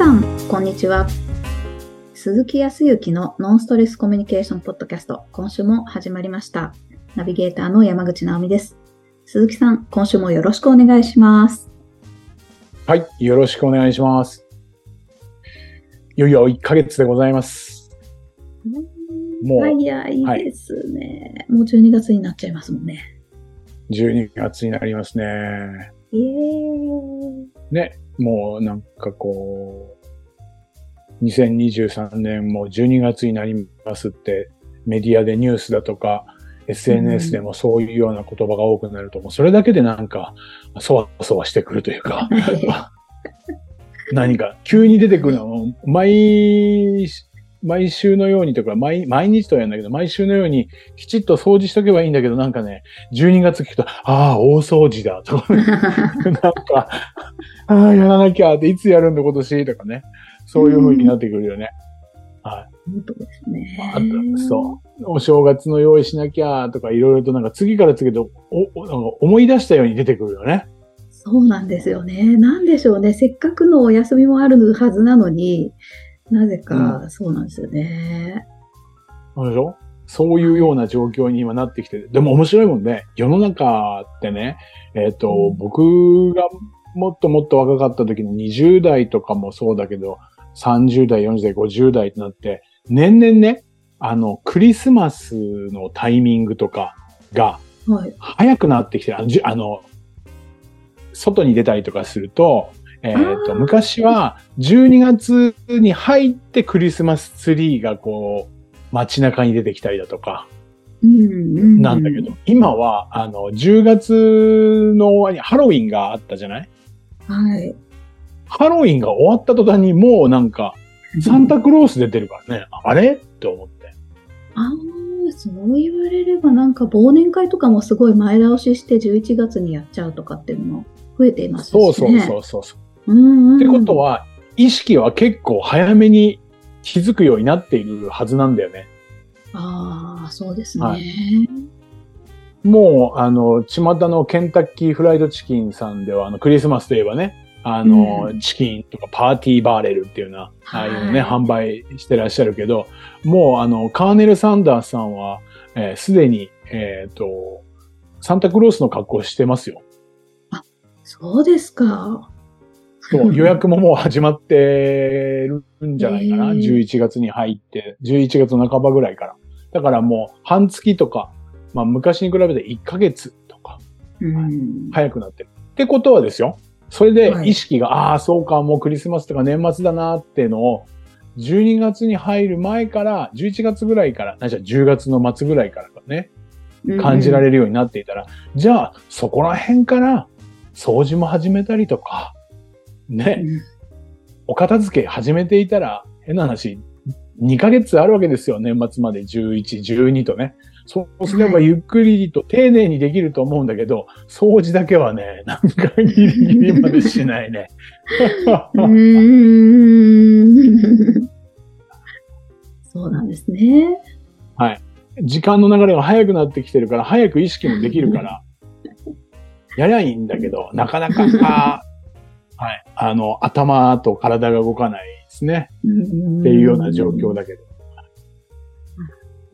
さん、こんにちは。鈴木康之のノンストレスコミュニケーションポッドキャスト、今週も始まりました。ナビゲーターの山口直美です。鈴木さん、今週もよろしくお願いします。はい、よろしくお願いします。いよいよ1ヶ月でございます。もう早いですね、もう12月になっちゃいますもんね。12月になりますね。ね、もうなんかこう、2023年も12月になりますってメディアでニュースだとか SNS でもそういうような言葉が多くなると、もうそれだけでなんか、そわそわしてくるというか、何か急に出てくるのを毎、毎週のようにとか、毎毎日とは言うんだけど、毎週のようにきちっと掃除しとけばいいんだけど、なんかね、12月聞くと、ああ、大掃除だとか、ね、なんか、ああ、やらなきゃって、いつやるんだ今年？とかね、そういう風になってくるよね。はい。本当ですね。あとそう。お正月の用意しなきゃとか、いろいろとなんか次から次へとおおなんか思い出したように出てくるよね。そうなんですよね。なんでしょうね。せっかくのお休みもあるはずなのに、なぜかそうなんですよね。そうでしょ？そういうような状況に今なってきてる。でも面白いもんね。世の中ってね、えっ、と、うん僕がもっともっと若かった時の20代とかもそうだけど、30代、40代、50代ってなって、年々ね、あの、クリスマスのタイミングとかがはい。早くなってきてる。あの、じゅあの外に出たりとかすると、えっ、と、昔は12月に入ってクリスマスツリーがこう、街中に出てきたりだとか、なんだけど、今は、あの、10月の終わりにハロウィンがあったじゃない？はい。ハロウィンが終わった途端にもうなんか、サンタクロース出てるからね、あれ？って思って。ああ、そう言われればなんか忘年会とかもすごい前倒しして11月にやっちゃうとかっていうのも増えていますしね。そうそうそうそうそう。う。うんうん、ってことは、意識は結構早めに気づくようになっているはずなんだよね。ああ、そうですね。はもう、あの、巷のケンタッキーフライドチキンさんでは、あの、クリスマスといえばね、あの、うチキンとかパーティーバーレルっていうな、ああいうね、はい販売してらっしゃるけど、もう、あの、カーネル・サンダースさんは、えーすでに、えっ、と、サンタクロースの格好をしてますよ。そうですか。そう、予約ももう始まってるんじゃないかな。へー11月に入って、11月の半ばぐらいから。だからもう半月とか、まあ昔に比べて1ヶ月とかうん。早くなってる。ってことはですよ。それではい意識が、ああ、そうか、もうクリスマスとか年末だなっていうのを、12月に入る前から、11月ぐらいから、ないしは10月の末ぐらいからかね、感じらる。れるようになっていたら、じゃあ、そこら辺から掃除も始めたりとか、ね、うんお片付け始めていたら、変な話、2ヶ月あるわけですよ、年末まで11、12とね。そうすればはいゆっくりと丁寧にできると思うんだけど、掃除だけはね、なんかギリギリまでしないね。そうなんですね。時間の流れが早くなってきてるから、早く意識もできるから、やりゃいいんだけど、なかなか、はい、あの、頭と体が動かないですね。っっていうような状況だけど。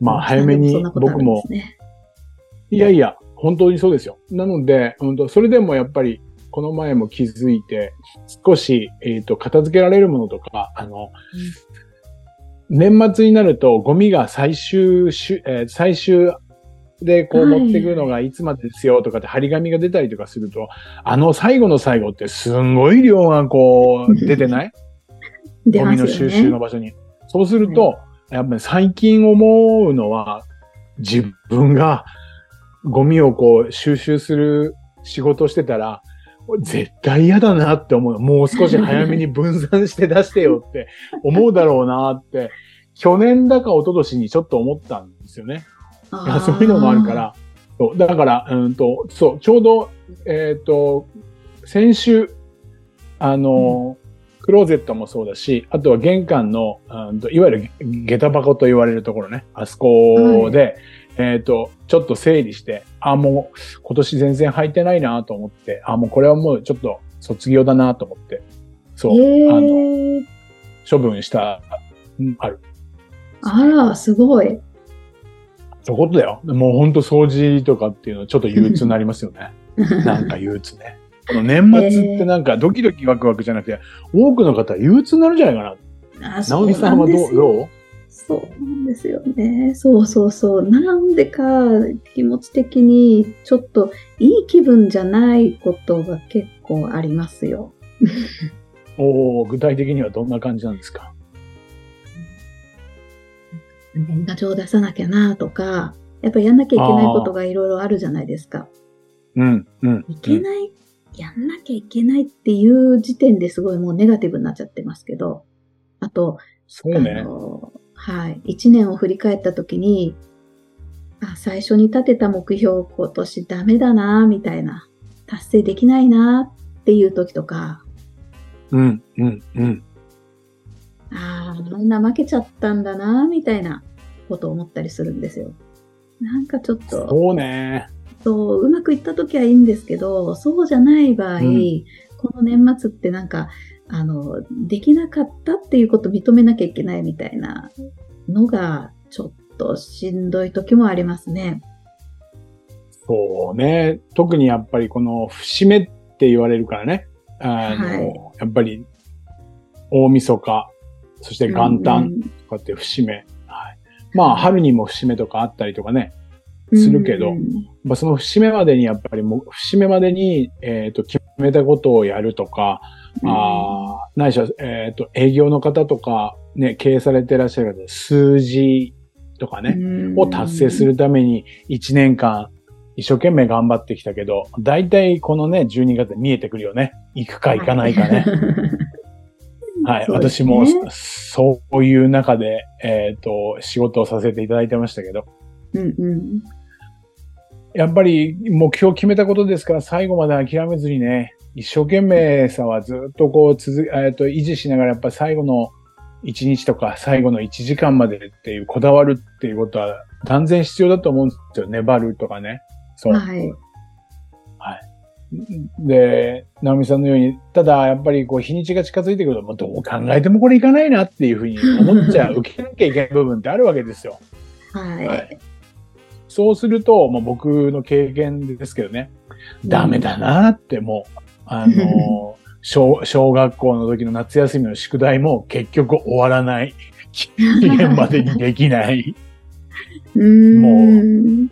まあ、早めに僕も、いやいや、本当にそうですよ。なので、うんと、それでもやっぱり、この前も気づいて、少し、えっ、と、片付けられるものとか、あの、年末になるとゴミが最終し、えー最終でこうはい持ってくるのがいつまでですよとかって張り紙が出たりとかすると、あの最後の最後ってすんごい量がこう出てない？出ゴミの収集の場所に。そうすると、やっぱり最近思うのは、自分がゴミをこう収集する仕事をしてたら、絶対嫌だなって思う。もう少し早めに分散して出してよって思うだろうなって、去年だか一昨年にちょっと思ったんですよね。そういうのもあるか。ら。そうだから、うんと、そう、ちょうど、えっ、と、先週、あの、クローゼットもそうだし、あとは玄関の、うんといわゆる下駄箱と言われるところね、あそこで、えっ、と、ちょっと整理して、あ、もう今年全然履いてないなと思って、あ、もうこれはもうちょっと卒業だなと思って、そう、へあの、ー処分した、うんある。あら、すごい。そういうことだよ。もうほんと掃除とかっていうのはちょっと憂鬱になりますよね。なんか憂鬱ね。この年末ってなんかドキドキワクワクじゃなくて、多くの方は憂鬱になるんじゃないかな。あ直美さんはどう？どう？そうなんですよね。そうそうそう。なんでか気持ち的にちょっといい気分じゃないことが結構ありますよ。おー具体的にはどんな感じなんですか？年賀状出さなきゃなとか、やっぱやんなきゃいけないことがいろいろあるじゃないですか。うん、うん。いけない、やんなきゃいけないっていう時点ですごいもうネガティブになっちゃってますけど、あと、あそうね。のはい。一年を振り返ったときに、あ、最初に立てた目標、今年ダメだな、みたいな、達成できないな、っていう時とか、うん、うん、うん。ああ、怠けちゃったんだな、みたいなことを思ったりするんですよ。なんかちょっと、そうね。そう、うまくいった時はいいんですけど、そうじゃない場合、うんこの年末ってなんか、あの、できなかったっていうことを認めなきゃいけないみたいなのが、ちょっとしんどい時もありますね。そうね。特にやっぱりこの節目って言われるからね。あの、はいやっぱり大晦日、そして元旦うんとかって節目。はい、まあ春にも節目とかあったりとかね。うんするけどうんまあ、その節目までにやっぱりもう、節目までに、えっ、と、決めたことをやるとか、ああ、ないしは、えっ、と、営業の方とか、ね、経営されてらっしゃる方、数字とかね、うんを達成するために1年間一生懸命頑張ってきたけど、大体このね、12月で見えてくるよね。行くか行かないかね。はい。そうです私ねもそういう中で、えっ、と、仕事をさせていただいてましたけど、うんうんやっぱり目標を決めたことですから最後まで諦めずにね、一生懸命さはずっとこう続、えっ、と、維持しながらやっぱ最後の1日とか最後の1時間までっていうこだわるっていうことは断然必要だと思うんですよ。粘るとかね。そう。はい。で、直美さんのように、ただやっぱりこう日にちが近づいてくると、もうどう考えてもこれいかないなっていうふうに思っちゃう、受けなきゃいけない部分ってあるわけですよ。はい。はいそうすると、まあ、僕の経験ですけどね、ダメだなってもう、あの、小、小学校の時の夏休みの宿題も結局終わらない。期限までにできない。うーんも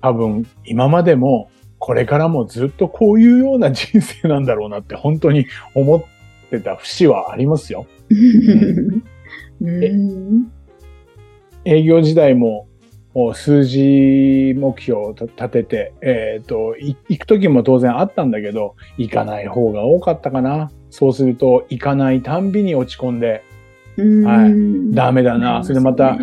多分、今までも、これからもずっとこういうような人生なんだろうなって本当に思ってた節はありますよ。営業時代も、数字目標を立てて、えっ、と、い行く時も当然あったんだけど、行かない方が多かったかな。そうすると、行かないたんびに落ち込んで、はいダメだな。それでまた、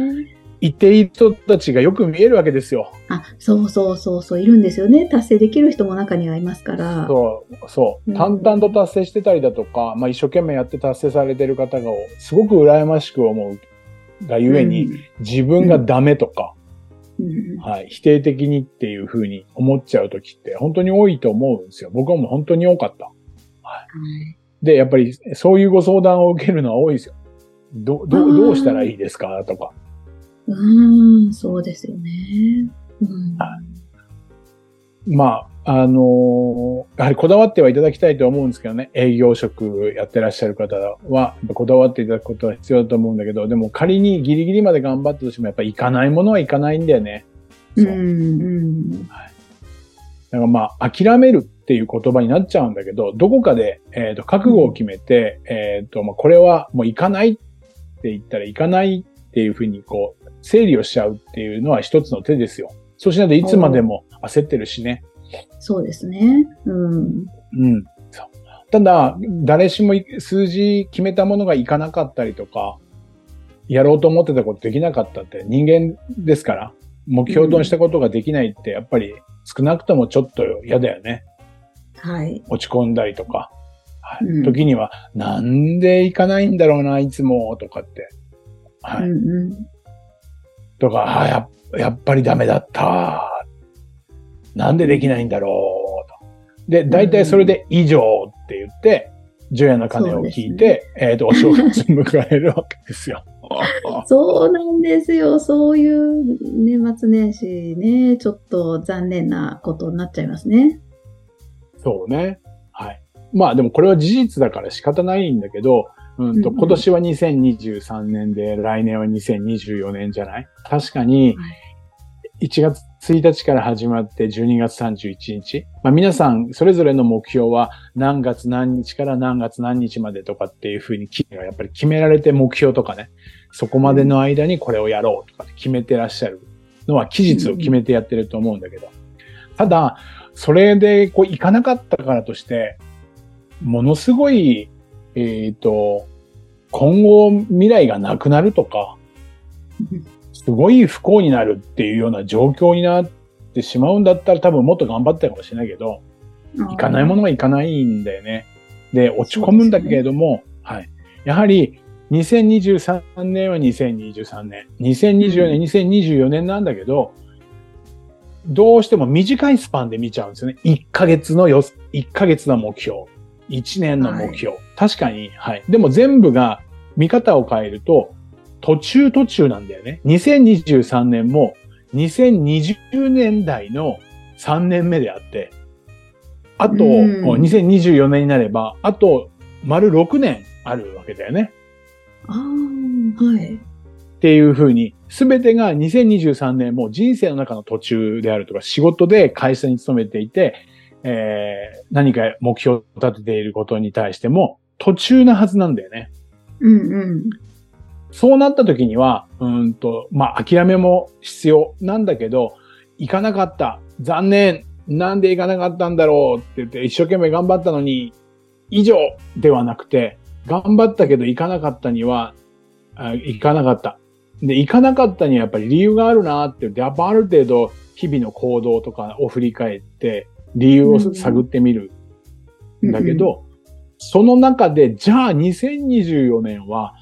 行っている人たちがよく見えるわけですよ。あ、そうそうそうそう、いるんですよね。達成できる人も中にはいますから。そう、そうう。ん淡々と達成してたりだとか、まあ一生懸命やって達成されてる方が、すごく羨ましく思うがゆえに、自分がダメとか、うん、うんはい、否定的にっていうふうに思っちゃう時って本当に多いと思うんですよ。僕はもう本当に多かった。はいで、やっぱりそういうご相談を受けるのは多いですよ。ど、ど、どうしたらいいですか？とか。うーん、そうですよね。うんはまあ、あのーやはりこだわってはいただきたいと思うんですけどね。営業職やってらっしゃる方は、こだわっていただくことは必要だと思うんだけど、でも仮にギリギリまで頑張ったとしても、やっぱ行かないものは行かないんだよね。そう。うん、うん。だからまあ、諦めるっていう言葉になっちゃうんだけど、どこかで、えっ、と、覚悟を決めて、えっ、と、まあ、これはもう行かないって言ったら行かないっていうふうにこう、整理をしちゃうっていうのは一つの手ですよ。そうしないといつまでも焦ってるしね。そうですね。うん。うん。ただ、誰しも数字決めたものがいかなかったりとか、やろうと思ってたことできなかったって人間ですから、目標としたことができないってやっぱり少なくともちょっと嫌だよね。はい。落ち込んだりとか。はいうん時には、なんで行かないんだろうな、いつも、とかって。はい。うんうんとか、あやっ、やっぱりダメだった。なんでできないんだろう、と。で、大体それで以上って言って、除夜の鐘を聞いて、えっ、と、お正月を迎えるわけですよ。そうなんですよ。そういう年末年始ね、ちょっと残念なことになっちゃいますね。そうね。はい。まあでもこれは事実だから仕方ないんだけど、うんと、今年は2023年で、来年は2024年じゃない？確かに、1月1日から始まって12月31日？まあ皆さん、それぞれの目標は何月何日から何月何日までとかっていうふうに、きやっぱり決められて目標とかね、そこまでの間にこれをやろうとか決めてらっしゃるのは期日を決めてやってると思うんだけど。ただ、それでこういかなかったからとして、ものすごい、えっ、と、今後未来がなくなるとか、すごい不幸になるっていうような状況になってしまうんだったら多分もっと頑張ったかもしれないけど、いかないものはいかないんだよね。で、落ち込むんだけれども、はい。やはり、2023年は2023年、2024年、2024年なんだけど、どうしても短いスパンで見ちゃうんですよね。1ヶ月のよ、1ヶ月の目標、1年の目標。確かに、はい。でも全部が見方を変えると、途中途中なんだよね。2023年も2020年代の3年目であって、あと、うんもう2024年になれば、あと、丸6年あるわけだよね。ああ、はい。っていうふうに、すべてが2023年も人生の中の途中であるとか、仕事で会社に勤めていて、えー何か目標を立てていることに対しても、途中なはずなんだよね。うんうん。そうなった時には、うーんと、まあ、諦めも必要なんだけど、行かなかった。残念。なんで行かなかったんだろうって言って、一生懸命頑張ったのに、以上ではなくて、頑張ったけど行かなかったには、あ行かなかった。で、行かなかったにはやっぱり理由があるなって言って、やっぱある程度日々の行動とかを振り返って、理由を探ってみるんだけど、その中で、じゃあ2024年は、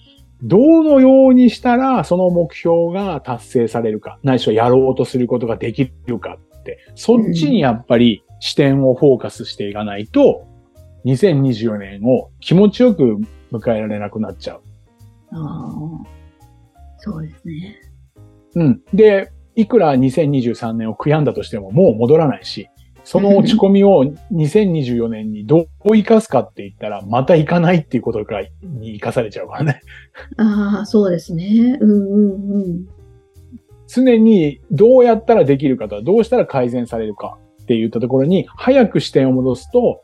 どのようにしたらその目標が達成されるか、ないしはやろうとすることができるかって、そっちにやっぱり視点をフォーカスしていかないと、2024年を気持ちよく迎えられなくなっちゃう。ああ、そうですね。うん。で、いくら2023年を悔やんだとしてももう戻らないし、その落ち込みを2024年にどう生かすかって言ったら、また行かないっていうことがに生かされちゃうからね。ああ、そうですね。うんうんうん。常にどうやったらできるかとは、どうしたら改善されるかって言ったところに、早く視点を戻すと、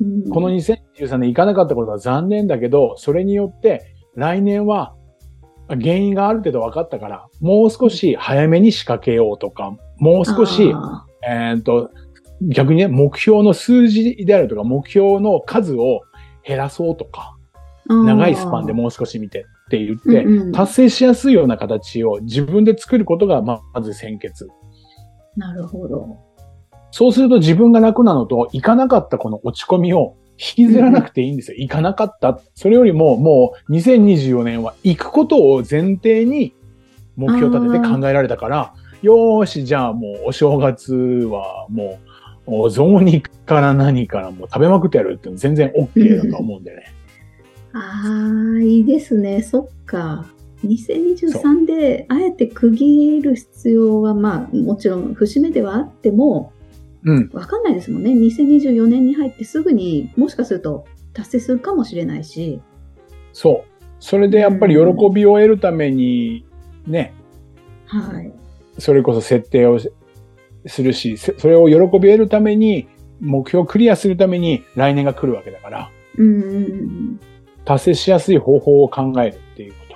うんこの2023年行かなかったことは残念だけど、それによって来年は原因がある程度分かったから、もう少し早めに仕掛けようとか、もう少し、あえーっと、逆にね、目標の数字であるとか、目標の数を減らそうとか、ー長いスパンでもう少し見てって言って、うんうん達成しやすいような形を自分で作ることがままず先決。なるほど。そうすると自分が楽なのと、行かなかったこの落ち込みを引きずらなくていいんですよ。行かなかった。それよりももう2024年は行くことを前提に目標を立てて考えられたから、よーし、じゃあもうお正月はもう、お雑煮から何からもう食べまくってやるって全然 OK だと思うんでね。ああ、いいですね。そっか。2023であえて区切る必要は、まあ、もちろん節目ではあっても、うん。わかんないですもんね。2024年に入ってすぐにもしかすると達成するかもしれないし。そう。それでやっぱり喜びを得るために、ね、はい。それこそ設定をしするし、せそれを喜びを得るために、目標をクリアするために来年が来るわけだから、うん。達成しやすい方法を考えるっていうこと。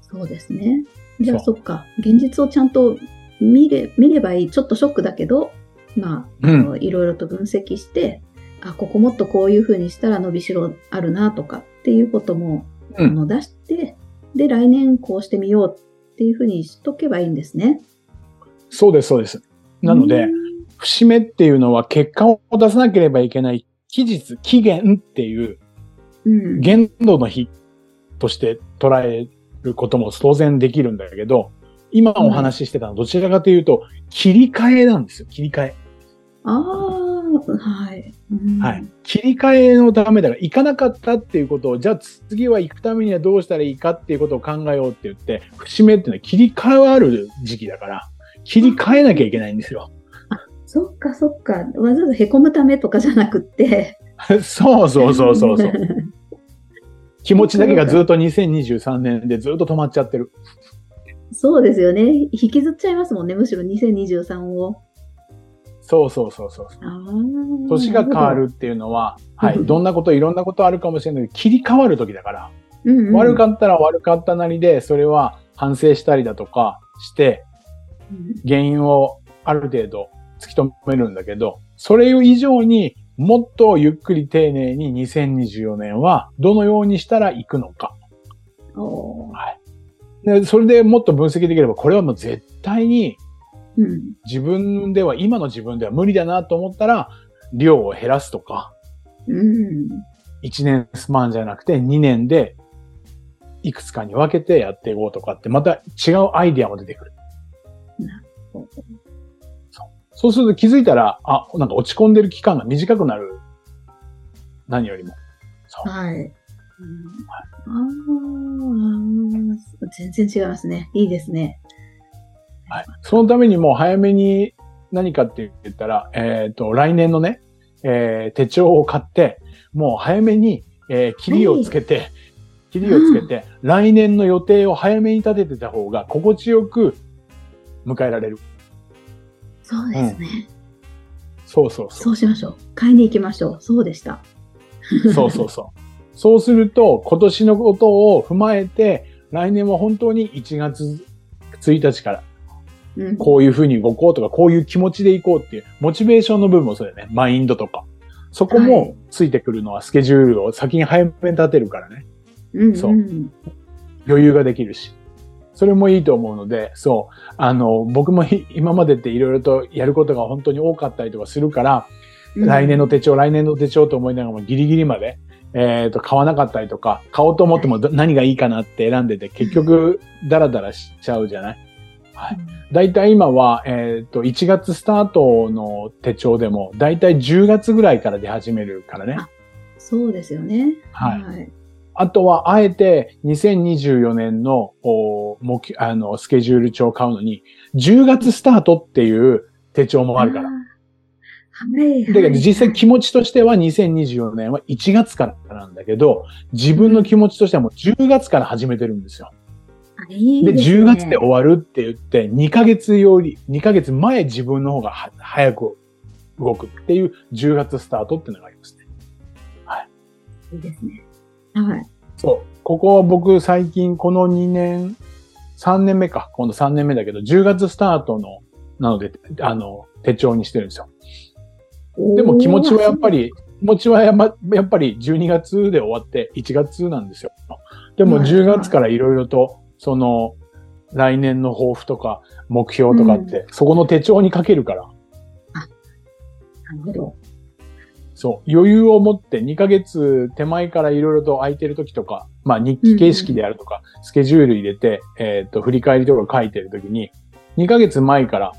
そうですね。じゃあそそっか。現実をちゃんと見れ見ればいい。ちょっとショックだけど、まあ、あのいろいろと分析して、あ、ここもっとこういう風にしたら伸びしろあるなとかっていうことも、うんあの出して、で、来年こうしてみようっていう風にしとけばいいんですね。そうです、そうです。なので、節目っていうのは結果を出さなければいけない期日、期限っていううん、限度の日として捉えることも当然できるんだけど、今お話ししてたのはどちらかというと、切り替えなんですよ、切り替え。ああ、はい。うんはい。切り替えのためだから、行かなかったっていうことを、じゃあ次は行くためにはどうしたらいいかっていうことを考えようって言って、節目っていうのは切り替わる時期だから、切り替えなきゃいけないんですよ。そっかそっか。わざわざ凹むためとかじゃなくって。そうそうそうそうそう。気持ちだけがずっと2023年でずっと止まっちゃってる。そうですよね。引きずっちゃいますもんね。むしろ2023を。そうそうそうそう。年が変わ。るっていうのは、はい。うんどんなこと、いろんなことあるかもしれないけど、切り替わる時だから、うんうん、悪かったら悪かったなりで、それは反省したりだとかして、うん原因をある程度突き止めるんだけど、それ以上にもっとゆっくり丁寧に2024年はどのようにしたら行くのか。おーでそれでもっと分析できれば、これはもう絶対にうん。自分では、今の自分では無理だなと思ったら、量を減らすとか、うん。1年スパンじゃなくて2年でいくつかに分けてやっていこうとかって、また違うアイディアも出てくる。そうすると気づいたら、あ、なんか落ち込んでる期間が短くなる。何よりも。そう。はい。うん、ああ、全然違いますね。いいですね。はい。そのためにもう早めに何かって言ったら、えっ、と、来年のね、えー手帳を買って、もう早めに、えー、切りをつけて、切りをつけて、来年の予定を早めに立ててた方が心地よく迎えられる。そうですね。そうそうそ。そううしましょう。買いに行きましょう。そうでした。そうそうそう。そうすると、今年のことを踏まえて、来年は本当に1月1日からうん、こういうふうに動こうとか、こういう気持ちでいこうっていう、モチベーションの部分もそうだよね。マインドとか。そこはもいついてくるのはスケジュールを先に早めに立てるからね。うんうん、そう余裕ができるし。それもいいと思うので、そう。あの、僕もひ今までっていろいろとやることが本当に多かったりとかするから、うん来年の手帳、来年の手帳と思いながらもギリギリまで、えっ、と、買わなかったりとか、買おうと思ってもど何がいいかなって選んでて、結局、ダラダラしちゃうじゃない？はい。だいたい今は、えっ、と、1月スタートの手帳でも、だいたい10月ぐらいから出始めるからね。あそうですよね。はいはい。あとは、あえて、2024年の、お目標あの、スケジュール帳を買うのに、10月スタートっていう手帳もあるから。はい。だけど実際気持ちとしては2024年は1月からなんだけど、自分の気持ちとしてはもう10月から始めてるんですよ。で、いいですね10月で終わるって言って、2ヶ月より、2ヶ月前自分の方がは早く動くっていう10月スタートっていうのがありますね。いいですね。はい。そう。ここは僕最近この2年、3年目か。今度3年目だけど、10月スタートの、なので、あの、手帳にしてるんですよ。でも気持ちはやっぱり、気持ちはやまやっぱり12月で終わって1月なんですよ。でもはい10月からいろいろと、その、来年の抱負とか目標とかって、そこの手帳に書けるから、なるほど。そう、余裕を持って2ヶ月手前からいろいろと空いてる時とか、まあ日記形式であるとか、スケジュール入れて、えっ、と、振り返りとか書いてる時に、2ヶ月前から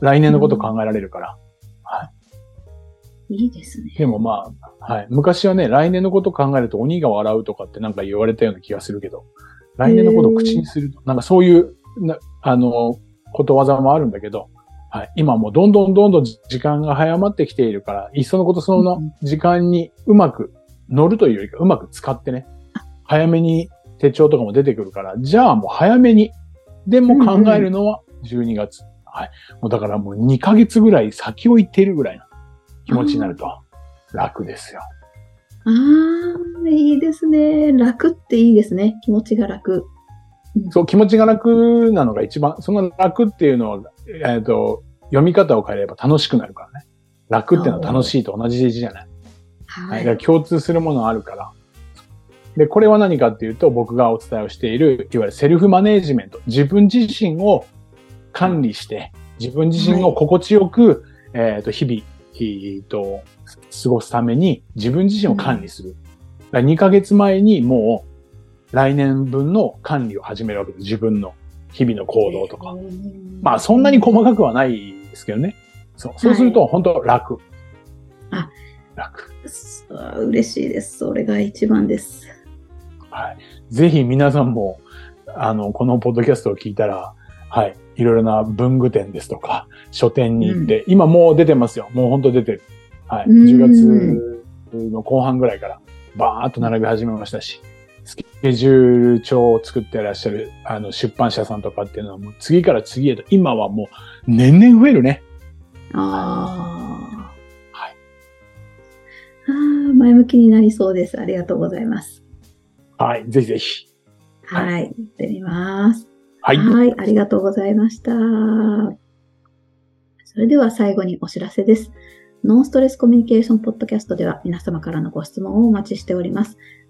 来年のこと考えられるから、いいですね。でもまあ、はい。昔はね、来年のこと考えると鬼が笑うとかってなんか言われたような気がするけど、来年のことを口にすると、なんかそういう、なあの、ことわざもあるんだけど、はい。今もうどんどんどんどん時間が早まってきているから、いっそのことそのうん時間にうまく乗るというよりか、うまく使ってね、早めに手帳とかも出てくるから、じゃあもう早めに、でも考えるのは12月。はい。もうだからもう2ヶ月ぐらい先を行っているぐらいの気持ちになると楽ですよ。ああ、いいですね。楽っていいですね。気持ちが楽。そう、気持ちが楽なのが一番、その楽っていうのは、えっ、と、読み方を変えれば楽しくなるからね。楽っていうのは楽しいと同じ字じゃない。ははい、だから共通するものがあるから。で、これは何かっていうと、僕がお伝えをしている、いわゆるセルフマネージメント。自分自身を管理して、自分自身を心地よく、えっ、と、日々、えーと、過ごすために自分自身を管理する。だから2ヶ月前にもう来年分の管理を始めるわけです。自分の日々の行動とか。まあそんなに細かくはないですけどね。そうそうすると本当楽。あ楽。嬉しいです。それが一番です。はい。ぜひ皆さんも、あの、このポッドキャストを聞いたら、はい。いろいろな文具店ですとか、書店に行って、うん、今もう出てますよ。もう本当出てる。はい。10月の後半ぐらいからバーっと並び始めましたし、スケジュール帳を作ってらっしゃるあの出版社さんとかっていうのはもう次から次へと、今はもう年々増えるね。ああ。はい。ああ、前向きになりそうです。ありがとうございます。はい。ぜひぜひ。はい。はい、行ってみます。はい。はい。ありがとうございました。それでは最後にお知らせです。ノンストレスコミュニケーションポッドキャストでは皆様からのご質問をお待ちしております。